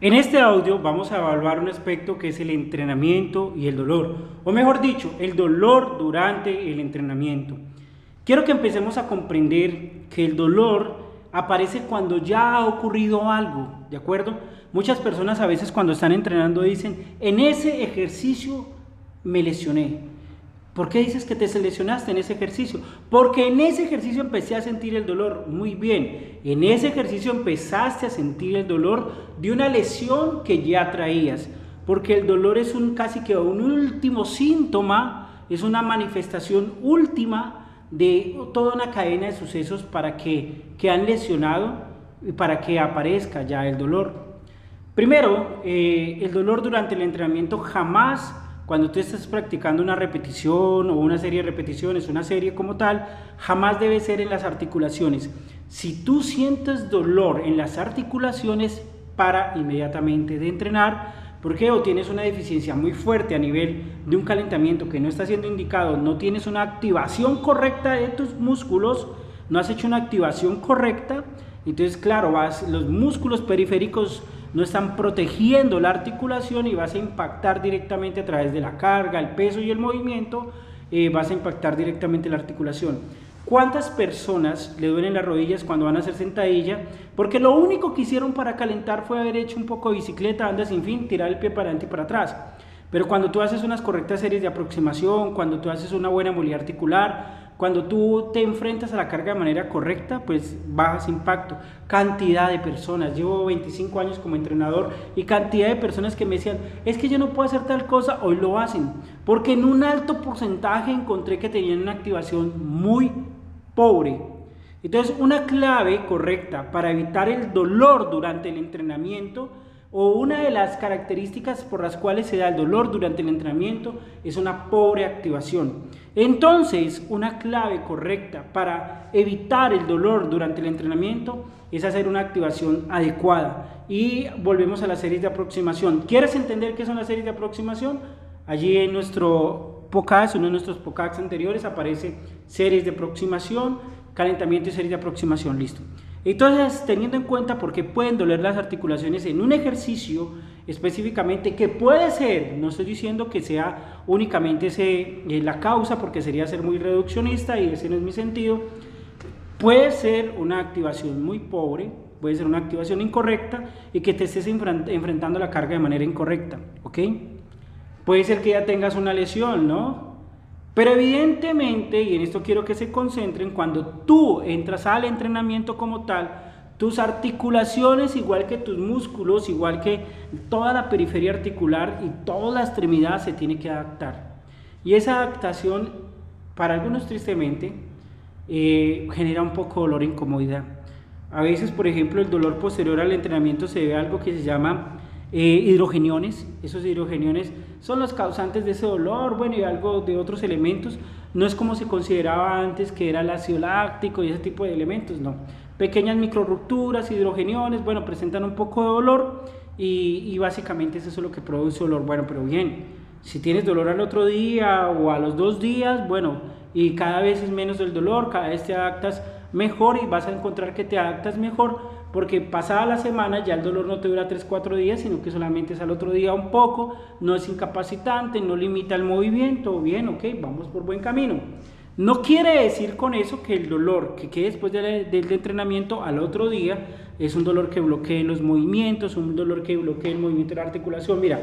En este audio vamos a evaluar un aspecto que es el entrenamiento y el dolor, o mejor dicho, el dolor durante el entrenamiento. Quiero que empecemos a comprender que el dolor aparece cuando ya ha ocurrido algo, ¿de acuerdo? Muchas personas a veces cuando están entrenando dicen, en ese ejercicio me lesioné. ¿Por qué dices que te lesionaste en ese ejercicio? Porque en ese ejercicio empecé a sentir el dolor. Muy bien, en ese ejercicio empezaste a sentir el dolor de una lesión que ya traías. Porque el dolor es un casi que un último síntoma, es una manifestación última de toda una cadena de sucesos para que, que han lesionado y para que aparezca ya el dolor. Primero, eh, el dolor durante el entrenamiento jamás, cuando tú estás practicando una repetición o una serie de repeticiones, una serie como tal, jamás debe ser en las articulaciones. Si tú sientes dolor en las articulaciones, para inmediatamente de entrenar ¿Por qué? O tienes una deficiencia muy fuerte a nivel de un calentamiento que no está siendo indicado, no tienes una activación correcta de tus músculos, no has hecho una activación correcta, entonces claro, vas, los músculos periféricos no están protegiendo la articulación y vas a impactar directamente a través de la carga, el peso y el movimiento, eh, vas a impactar directamente la articulación. ¿Cuántas personas le duelen las rodillas cuando van a hacer sentadilla? Porque lo único que hicieron para calentar fue haber hecho un poco de bicicleta, anda sin fin, tirar el pie para adelante y para atrás. Pero cuando tú haces unas correctas series de aproximación, cuando tú haces una buena movilidad articular, cuando tú te enfrentas a la carga de manera correcta, pues bajas impacto. Cantidad de personas, llevo 25 años como entrenador y cantidad de personas que me decían, es que yo no puedo hacer tal cosa, hoy lo hacen. Porque en un alto porcentaje encontré que tenían una activación muy pobre. Entonces, una clave correcta para evitar el dolor durante el entrenamiento o una de las características por las cuales se da el dolor durante el entrenamiento es una pobre activación. Entonces, una clave correcta para evitar el dolor durante el entrenamiento es hacer una activación adecuada. Y volvemos a las series de aproximación. ¿Quieres entender qué son las series de aproximación? Allí en nuestro podcast, uno de nuestros podcasts anteriores, aparece series de aproximación, calentamiento y series de aproximación, listo. Entonces, teniendo en cuenta por qué pueden doler las articulaciones en un ejercicio específicamente, que puede ser, no estoy diciendo que sea únicamente ese, eh, la causa, porque sería ser muy reduccionista y ese no es mi sentido, puede ser una activación muy pobre, puede ser una activación incorrecta y que te estés enfrentando la carga de manera incorrecta, ¿ok? Puede ser que ya tengas una lesión, ¿no? Pero evidentemente, y en esto quiero que se concentren, cuando tú entras al entrenamiento como tal, tus articulaciones, igual que tus músculos, igual que toda la periferia articular y toda la extremidad se tiene que adaptar. Y esa adaptación, para algunos tristemente, eh, genera un poco dolor e incomodidad. A veces, por ejemplo, el dolor posterior al entrenamiento se debe a algo que se llama eh, hidrogeniones, esos hidrogeniones son los causantes de ese dolor, bueno, y algo de otros elementos. No es como se consideraba antes que era el ácido láctico y ese tipo de elementos, no. Pequeñas microrupturas, hidrogeniones, bueno, presentan un poco de dolor y, y básicamente eso es lo que produce dolor. Bueno, pero bien, si tienes dolor al otro día o a los dos días, bueno, y cada vez es menos el dolor, cada vez te adaptas mejor y vas a encontrar que te adaptas mejor porque pasada la semana ya el dolor no te dura 3-4 días, sino que solamente es al otro día un poco, no es incapacitante, no limita el movimiento, bien, ok, vamos por buen camino. No quiere decir con eso que el dolor que quede después del, del entrenamiento al otro día es un dolor que bloquee los movimientos, un dolor que bloquee el movimiento de la articulación. Mira,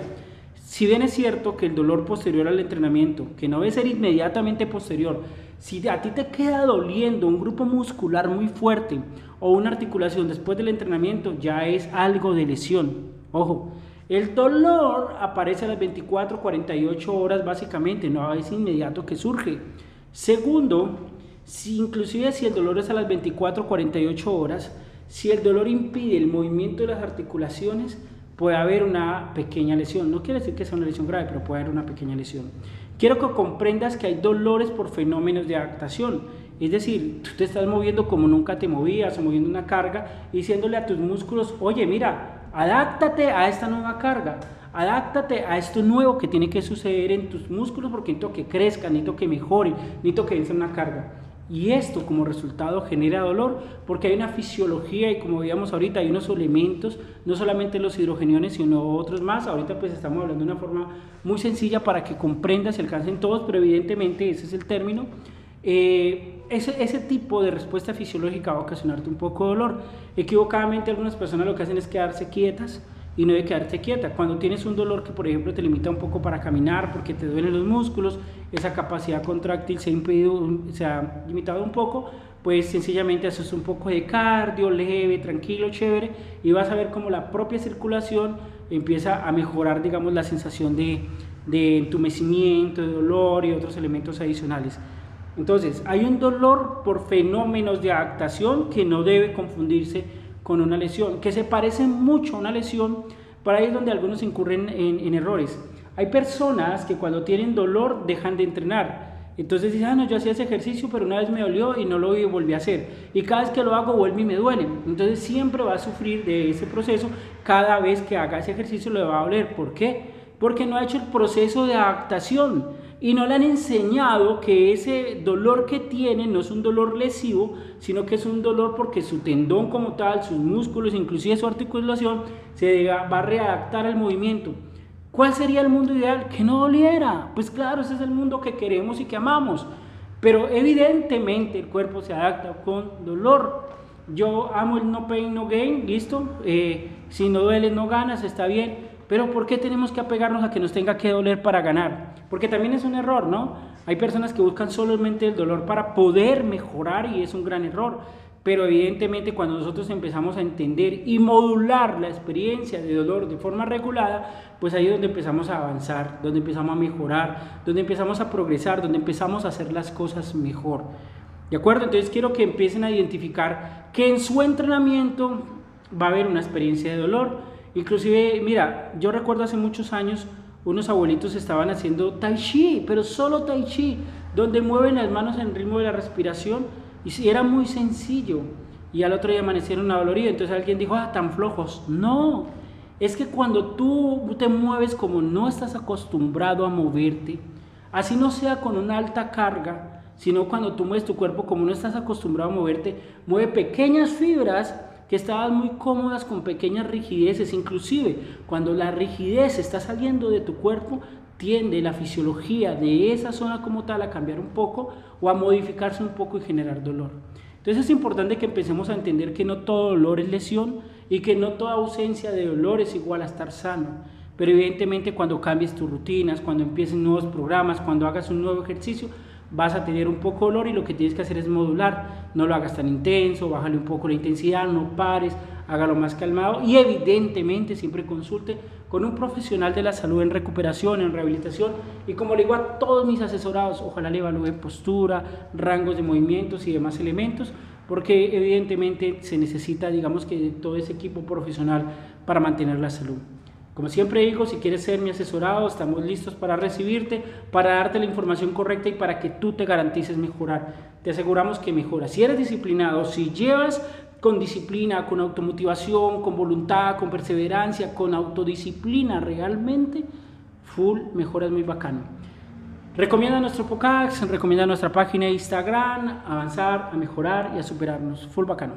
si bien es cierto que el dolor posterior al entrenamiento, que no debe ser inmediatamente posterior, si a ti te queda doliendo un grupo muscular muy fuerte o una articulación después del entrenamiento, ya es algo de lesión. Ojo, el dolor aparece a las 24, 48 horas básicamente, no es inmediato que surge. Segundo, si inclusive si el dolor es a las 24, 48 horas, si el dolor impide el movimiento de las articulaciones, puede haber una pequeña lesión. No quiere decir que sea una lesión grave, pero puede haber una pequeña lesión. Quiero que comprendas que hay dolores por fenómenos de adaptación. Es decir, tú te estás moviendo como nunca te movías, o moviendo una carga, diciéndole a tus músculos, oye, mira, adáptate a esta nueva carga, adáptate a esto nuevo que tiene que suceder en tus músculos porque necesito que crezcan, necesito que mejoren, necesito que den una carga. Y esto como resultado genera dolor porque hay una fisiología y como veíamos ahorita hay unos elementos, no solamente los hidrogeniones sino otros más. Ahorita pues estamos hablando de una forma muy sencilla para que comprendas y alcancen todos, pero evidentemente ese es el término. Eh, ese, ese, tipo de respuesta fisiológica va a ocasionarte un poco de dolor. Equivocadamente algunas personas lo que hacen es quedarse quietas y no de quedarte quieta. Cuando tienes un dolor que, por ejemplo, te limita un poco para caminar porque te duelen los músculos, esa capacidad contráctil se ha, impedido, se ha limitado un poco, pues sencillamente haces un poco de cardio, leve, tranquilo, chévere, y vas a ver cómo la propia circulación empieza a mejorar, digamos, la sensación de, de entumecimiento, de dolor y otros elementos adicionales. Entonces, hay un dolor por fenómenos de adaptación que no debe confundirse con una lesión, que se parece mucho a una lesión, para ahí es donde algunos incurren en, errores. Hay personas que cuando tienen dolor dejan de entrenar. Entonces dicen, ah, no, yo hacía ese ejercicio, pero una vez me dolió y no lo volví a hacer. Y cada vez que lo hago vuelve y me duele. Entonces siempre va a sufrir de ese proceso. Cada vez que haga ese ejercicio le va a doler. ¿Por qué? Porque no ha hecho el proceso de adaptación y no le han enseñado que ese dolor que tiene no es un dolor lesivo, sino que es un dolor porque su tendón como tal, sus músculos, inclusive su articulación, se va a readaptar al movimiento. ¿Cuál sería el mundo ideal? Que no doliera. Pues claro, ese es el mundo que queremos y que amamos. Pero evidentemente el cuerpo se adapta con dolor. Yo amo el no pain, no gain, listo. Eh, si no duele, no ganas, está bien. Pero ¿por qué tenemos que apegarnos a que nos tenga que doler para ganar? Porque también es un error, ¿no? Hay personas que buscan solamente el dolor para poder mejorar y es un gran error. Pero evidentemente cuando nosotros empezamos a entender y modular la experiencia de dolor de forma regulada, pues ahí es donde empezamos a avanzar, donde empezamos a mejorar, donde empezamos a progresar, donde empezamos a hacer las cosas mejor. ¿De acuerdo? Entonces quiero que empiecen a identificar que en su entrenamiento va a haber una experiencia de dolor Inclusive, mira, yo recuerdo hace muchos años unos abuelitos estaban haciendo tai chi, pero solo tai chi, donde mueven las manos en ritmo de la respiración y era muy sencillo. Y al otro día amanecieron una dolorida, entonces alguien dijo, ah, tan flojos. No, es que cuando tú te mueves como no estás acostumbrado a moverte, así no sea con una alta carga, sino cuando tú mueves tu cuerpo como no estás acostumbrado a moverte, mueve pequeñas fibras que estaban muy cómodas con pequeñas rigideces, inclusive cuando la rigidez está saliendo de tu cuerpo, tiende la fisiología de esa zona como tal a cambiar un poco o a modificarse un poco y generar dolor. Entonces es importante que empecemos a entender que no todo dolor es lesión y que no toda ausencia de dolor es igual a estar sano. Pero evidentemente cuando cambies tus rutinas, cuando empieces nuevos programas, cuando hagas un nuevo ejercicio, vas a tener un poco de dolor y lo que tienes que hacer es modular. No lo hagas tan intenso, bájale un poco la intensidad, no pares, hágalo más calmado y evidentemente siempre consulte con un profesional de la salud en recuperación, en rehabilitación y como le digo a todos mis asesorados, ojalá le evalúe postura, rangos de movimientos y demás elementos porque evidentemente se necesita digamos que todo ese equipo profesional para mantener la salud. Como siempre digo, si quieres ser mi asesorado, estamos listos para recibirte, para darte la información correcta y para que tú te garantices mejorar. Te aseguramos que mejoras. Si eres disciplinado, si llevas con disciplina, con automotivación, con voluntad, con perseverancia, con autodisciplina realmente, full mejoras muy bacano. Recomienda nuestro podcast, recomienda nuestra página de Instagram, avanzar, a mejorar y a superarnos. Full bacano.